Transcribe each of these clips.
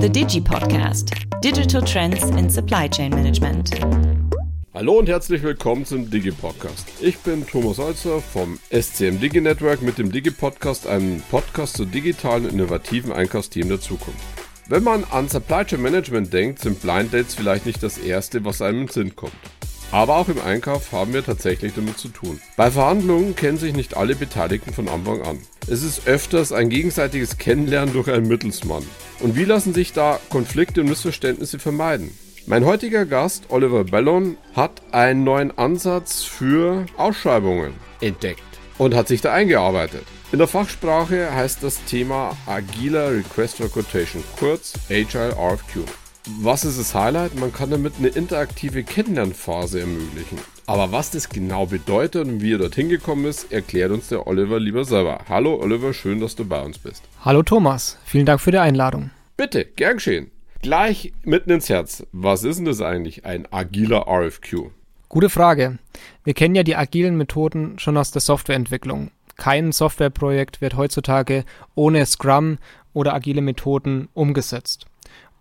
The Digi Podcast. Digital Trends in Supply Chain Management. Hallo und herzlich willkommen zum Digi Podcast. Ich bin Thomas Olzer vom SCM Digi Network mit dem Digi Podcast, einem Podcast zu digitalen innovativen Einkaufsteam der Zukunft. Wenn man an Supply Chain Management denkt, sind Blind Dates vielleicht nicht das erste, was einem in Sinn kommt. Aber auch im Einkauf haben wir tatsächlich damit zu tun. Bei Verhandlungen kennen sich nicht alle Beteiligten von Anfang an. Es ist öfters ein gegenseitiges Kennenlernen durch einen Mittelsmann. Und wie lassen sich da Konflikte und Missverständnisse vermeiden? Mein heutiger Gast, Oliver Bellon, hat einen neuen Ansatz für Ausschreibungen entdeckt und hat sich da eingearbeitet. In der Fachsprache heißt das Thema agiler Request for Quotation, kurz Agile RFQ. Was ist das Highlight? Man kann damit eine interaktive Kennenlernphase ermöglichen. Aber was das genau bedeutet und wie er dorthin gekommen ist, erklärt uns der Oliver lieber selber. Hallo Oliver, schön, dass du bei uns bist. Hallo Thomas, vielen Dank für die Einladung. Bitte, gern geschehen. Gleich mitten ins Herz. Was ist denn das eigentlich, ein agiler RFQ? Gute Frage. Wir kennen ja die agilen Methoden schon aus der Softwareentwicklung. Kein Softwareprojekt wird heutzutage ohne Scrum oder agile Methoden umgesetzt.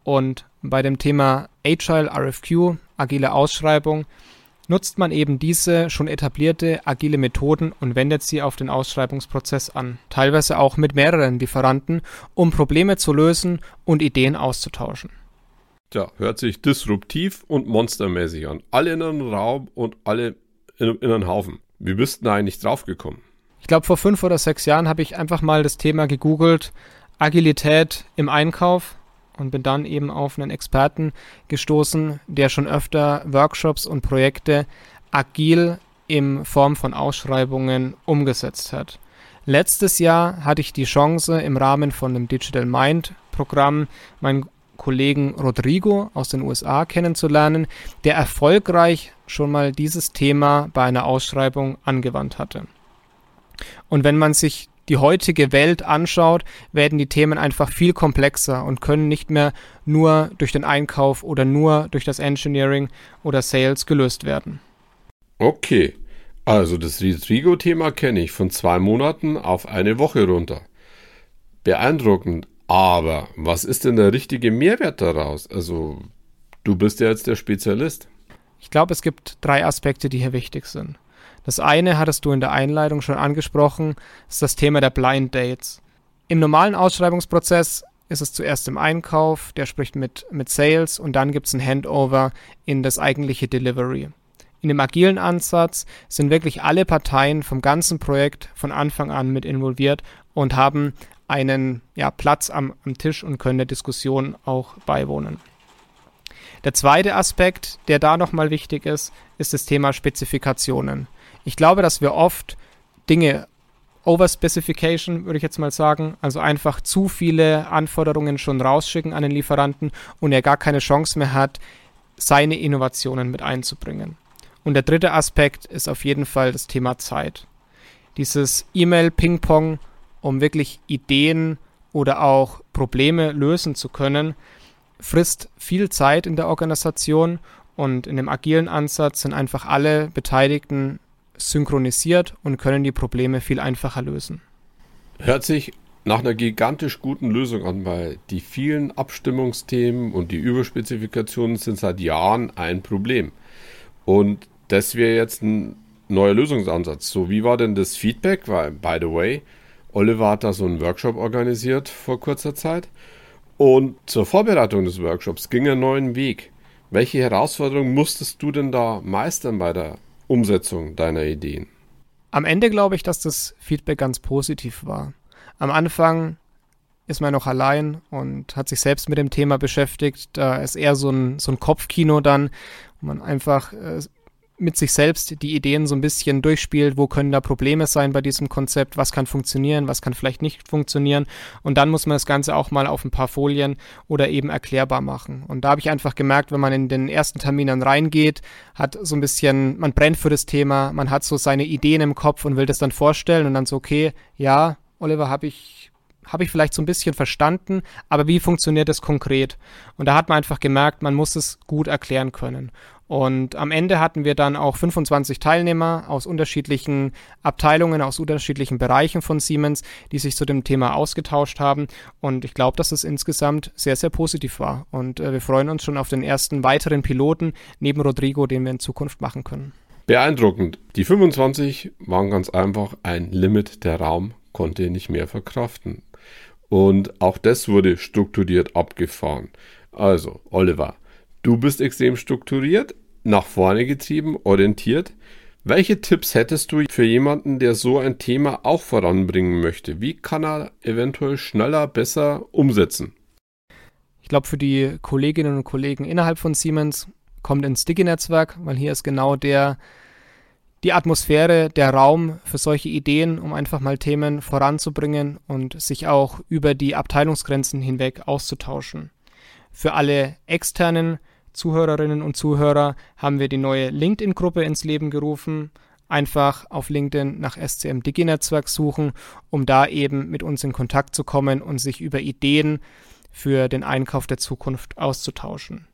Und bei dem Thema Agile RFQ, agile Ausschreibung, nutzt man eben diese schon etablierte agile Methoden und wendet sie auf den Ausschreibungsprozess an, teilweise auch mit mehreren Lieferanten, um Probleme zu lösen und Ideen auszutauschen. Tja, hört sich disruptiv und monstermäßig an. Alle in einen Raum und alle in, in einen Haufen. Wie bist du da eigentlich draufgekommen? Ich glaube, vor fünf oder sechs Jahren habe ich einfach mal das Thema gegoogelt, Agilität im Einkauf und bin dann eben auf einen Experten gestoßen, der schon öfter Workshops und Projekte agil in Form von Ausschreibungen umgesetzt hat. Letztes Jahr hatte ich die Chance, im Rahmen von dem Digital Mind Programm meinen Kollegen Rodrigo aus den USA kennenzulernen, der erfolgreich schon mal dieses Thema bei einer Ausschreibung angewandt hatte. Und wenn man sich die heutige Welt anschaut, werden die Themen einfach viel komplexer und können nicht mehr nur durch den Einkauf oder nur durch das Engineering oder Sales gelöst werden. Okay, also das Rodrigo-Thema kenne ich von zwei Monaten auf eine Woche runter. Beeindruckend, aber was ist denn der richtige Mehrwert daraus? Also, du bist ja jetzt der Spezialist. Ich glaube, es gibt drei Aspekte, die hier wichtig sind. Das eine hattest du in der Einleitung schon angesprochen, ist das Thema der Blind Dates. Im normalen Ausschreibungsprozess ist es zuerst im Einkauf, der spricht mit, mit Sales und dann gibt es ein Handover in das eigentliche Delivery. In dem agilen Ansatz sind wirklich alle Parteien vom ganzen Projekt von Anfang an mit involviert und haben einen ja, Platz am, am Tisch und können der Diskussion auch beiwohnen. Der zweite Aspekt, der da nochmal wichtig ist, ist das Thema Spezifikationen. Ich glaube, dass wir oft Dinge Overspecification, würde ich jetzt mal sagen, also einfach zu viele Anforderungen schon rausschicken an den Lieferanten und er gar keine Chance mehr hat, seine Innovationen mit einzubringen. Und der dritte Aspekt ist auf jeden Fall das Thema Zeit. Dieses E-Mail-Ping-Pong, um wirklich Ideen oder auch Probleme lösen zu können, frisst viel Zeit in der Organisation und in dem agilen Ansatz sind einfach alle Beteiligten synchronisiert und können die Probleme viel einfacher lösen. Hört sich nach einer gigantisch guten Lösung an, weil die vielen Abstimmungsthemen und die Überspezifikationen sind seit Jahren ein Problem. Und das wäre jetzt ein neuer Lösungsansatz. So, wie war denn das Feedback? Weil, by the way, Oliver hat da so einen Workshop organisiert vor kurzer Zeit. Und zur Vorbereitung des Workshops ging er einen neuen Weg. Welche Herausforderungen musstest du denn da meistern bei der Umsetzung deiner Ideen? Am Ende glaube ich, dass das Feedback ganz positiv war. Am Anfang ist man noch allein und hat sich selbst mit dem Thema beschäftigt. Da ist eher so ein, so ein Kopfkino dann, wo man einfach äh, mit sich selbst die Ideen so ein bisschen durchspielt, wo können da Probleme sein bei diesem Konzept, was kann funktionieren, was kann vielleicht nicht funktionieren und dann muss man das Ganze auch mal auf ein paar Folien oder eben erklärbar machen. Und da habe ich einfach gemerkt, wenn man in den ersten Terminen reingeht, hat so ein bisschen, man brennt für das Thema, man hat so seine Ideen im Kopf und will das dann vorstellen und dann so, okay, ja, Oliver, habe ich habe ich vielleicht so ein bisschen verstanden, aber wie funktioniert das konkret? Und da hat man einfach gemerkt, man muss es gut erklären können. Und am Ende hatten wir dann auch 25 Teilnehmer aus unterschiedlichen Abteilungen, aus unterschiedlichen Bereichen von Siemens, die sich zu dem Thema ausgetauscht haben. Und ich glaube, dass es insgesamt sehr, sehr positiv war. Und äh, wir freuen uns schon auf den ersten weiteren Piloten neben Rodrigo, den wir in Zukunft machen können. Beeindruckend. Die 25 waren ganz einfach ein Limit. Der Raum konnte nicht mehr verkraften. Und auch das wurde strukturiert abgefahren. Also, Oliver, du bist extrem strukturiert, nach vorne getrieben, orientiert. Welche Tipps hättest du für jemanden, der so ein Thema auch voranbringen möchte? Wie kann er eventuell schneller, besser umsetzen? Ich glaube, für die Kolleginnen und Kollegen innerhalb von Siemens kommt ins Digi-Netzwerk, weil hier ist genau der die Atmosphäre, der Raum für solche Ideen, um einfach mal Themen voranzubringen und sich auch über die Abteilungsgrenzen hinweg auszutauschen. Für alle externen Zuhörerinnen und Zuhörer haben wir die neue LinkedIn-Gruppe ins Leben gerufen. Einfach auf LinkedIn nach SCM Digi-Netzwerk suchen, um da eben mit uns in Kontakt zu kommen und sich über Ideen für den Einkauf der Zukunft auszutauschen.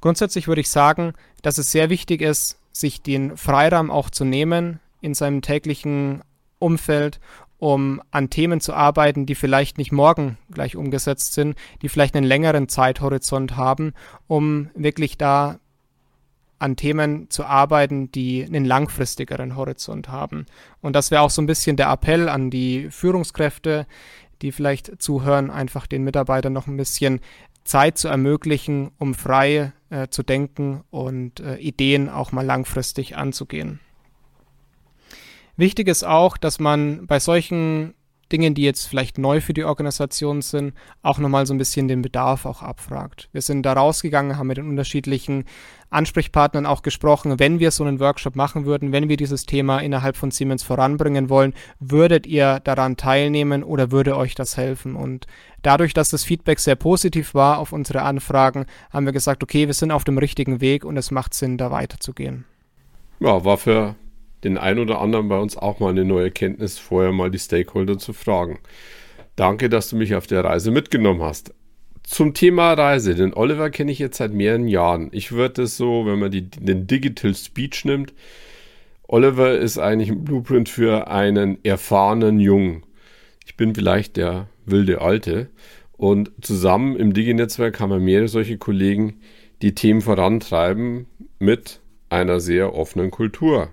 Grundsätzlich würde ich sagen, dass es sehr wichtig ist, sich den Freiraum auch zu nehmen in seinem täglichen Umfeld, um an Themen zu arbeiten, die vielleicht nicht morgen gleich umgesetzt sind, die vielleicht einen längeren Zeithorizont haben, um wirklich da an Themen zu arbeiten, die einen langfristigeren Horizont haben. Und das wäre auch so ein bisschen der Appell an die Führungskräfte, die vielleicht zuhören, einfach den Mitarbeitern noch ein bisschen Zeit zu ermöglichen, um frei äh, zu denken und äh, Ideen auch mal langfristig anzugehen. Wichtig ist auch, dass man bei solchen Dingen, die jetzt vielleicht neu für die Organisation sind, auch nochmal so ein bisschen den Bedarf auch abfragt. Wir sind da rausgegangen, haben mit den unterschiedlichen Ansprechpartnern auch gesprochen, wenn wir so einen Workshop machen würden, wenn wir dieses Thema innerhalb von Siemens voranbringen wollen, würdet ihr daran teilnehmen oder würde euch das helfen? Und dadurch, dass das Feedback sehr positiv war auf unsere Anfragen, haben wir gesagt, okay, wir sind auf dem richtigen Weg und es macht Sinn, da weiterzugehen. Ja, war für den einen oder anderen bei uns auch mal eine neue Erkenntnis, vorher mal die Stakeholder zu fragen. Danke, dass du mich auf der Reise mitgenommen hast. Zum Thema Reise, den Oliver kenne ich jetzt seit mehreren Jahren. Ich würde es so, wenn man die, den Digital Speech nimmt, Oliver ist eigentlich ein Blueprint für einen erfahrenen Jungen. Ich bin vielleicht der wilde Alte. Und zusammen im Digi-Netzwerk haben wir mehrere solche Kollegen, die Themen vorantreiben mit einer sehr offenen Kultur.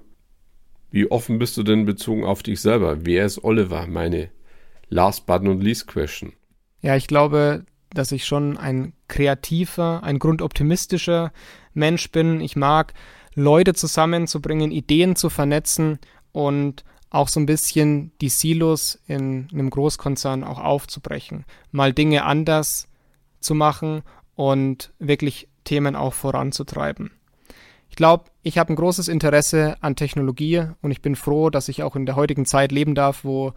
Wie offen bist du denn bezogen auf dich selber? Wer ist Oliver? Meine last but not least question. Ja, ich glaube, dass ich schon ein kreativer, ein grundoptimistischer Mensch bin. Ich mag Leute zusammenzubringen, Ideen zu vernetzen und auch so ein bisschen die Silos in einem Großkonzern auch aufzubrechen, mal Dinge anders zu machen und wirklich Themen auch voranzutreiben. Ich glaube, ich habe ein großes Interesse an Technologie und ich bin froh, dass ich auch in der heutigen Zeit leben darf, wo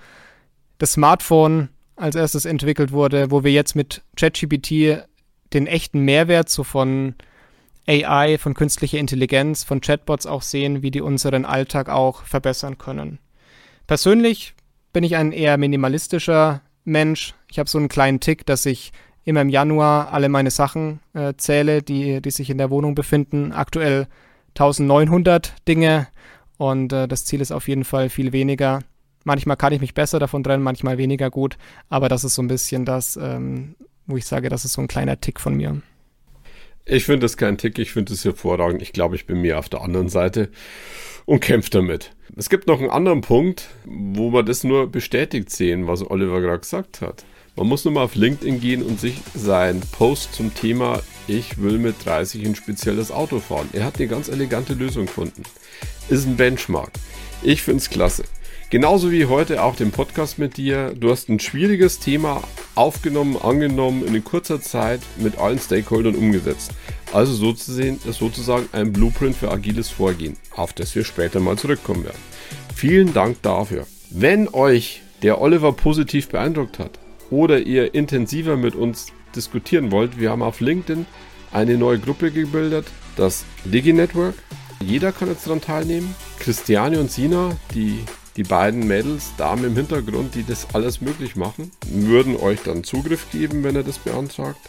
das Smartphone als erstes entwickelt wurde, wo wir jetzt mit ChatGPT den echten Mehrwert so von AI, von künstlicher Intelligenz, von Chatbots auch sehen, wie die unseren Alltag auch verbessern können. Persönlich bin ich ein eher minimalistischer Mensch. Ich habe so einen kleinen Tick, dass ich immer im Januar alle meine Sachen äh, zähle, die, die sich in der Wohnung befinden. Aktuell 1900 Dinge und äh, das Ziel ist auf jeden Fall viel weniger. Manchmal kann ich mich besser davon trennen, manchmal weniger gut, aber das ist so ein bisschen das, ähm, wo ich sage, das ist so ein kleiner Tick von mir. Ich finde das kein Tick, ich finde es hervorragend. Ich glaube, ich bin mehr auf der anderen Seite und kämpfe damit. Es gibt noch einen anderen Punkt, wo wir das nur bestätigt sehen, was Oliver gerade gesagt hat. Man muss nur mal auf LinkedIn gehen und sich seinen Post zum Thema Ich will mit 30 ein spezielles Auto fahren. Er hat eine ganz elegante Lösung gefunden. Ist ein Benchmark. Ich finde es klasse. Genauso wie heute auch den Podcast mit dir. Du hast ein schwieriges Thema aufgenommen, angenommen, in kurzer Zeit mit allen Stakeholdern umgesetzt. Also sozusagen ein Blueprint für agiles Vorgehen, auf das wir später mal zurückkommen werden. Vielen Dank dafür. Wenn euch der Oliver positiv beeindruckt hat, oder ihr intensiver mit uns diskutieren wollt, wir haben auf LinkedIn eine neue Gruppe gebildet, das Digi Network. Jeder kann jetzt daran teilnehmen. Christiane und Sina, die, die beiden Mädels, Damen im Hintergrund, die das alles möglich machen, würden euch dann Zugriff geben, wenn ihr das beantragt.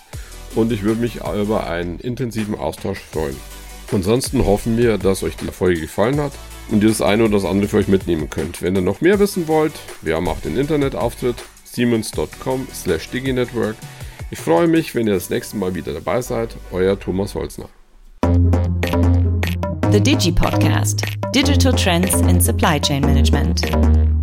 Und ich würde mich über einen intensiven Austausch freuen. Ansonsten hoffen wir, dass euch die Folge gefallen hat und ihr das eine oder das andere für euch mitnehmen könnt. Wenn ihr noch mehr wissen wollt, wir haben auch den Internetauftritt siemens.com slash. Ich freue mich, wenn ihr das nächste Mal wieder dabei seid. Euer Thomas Holzner. The Digi Podcast Digital Trends in Supply Chain Management.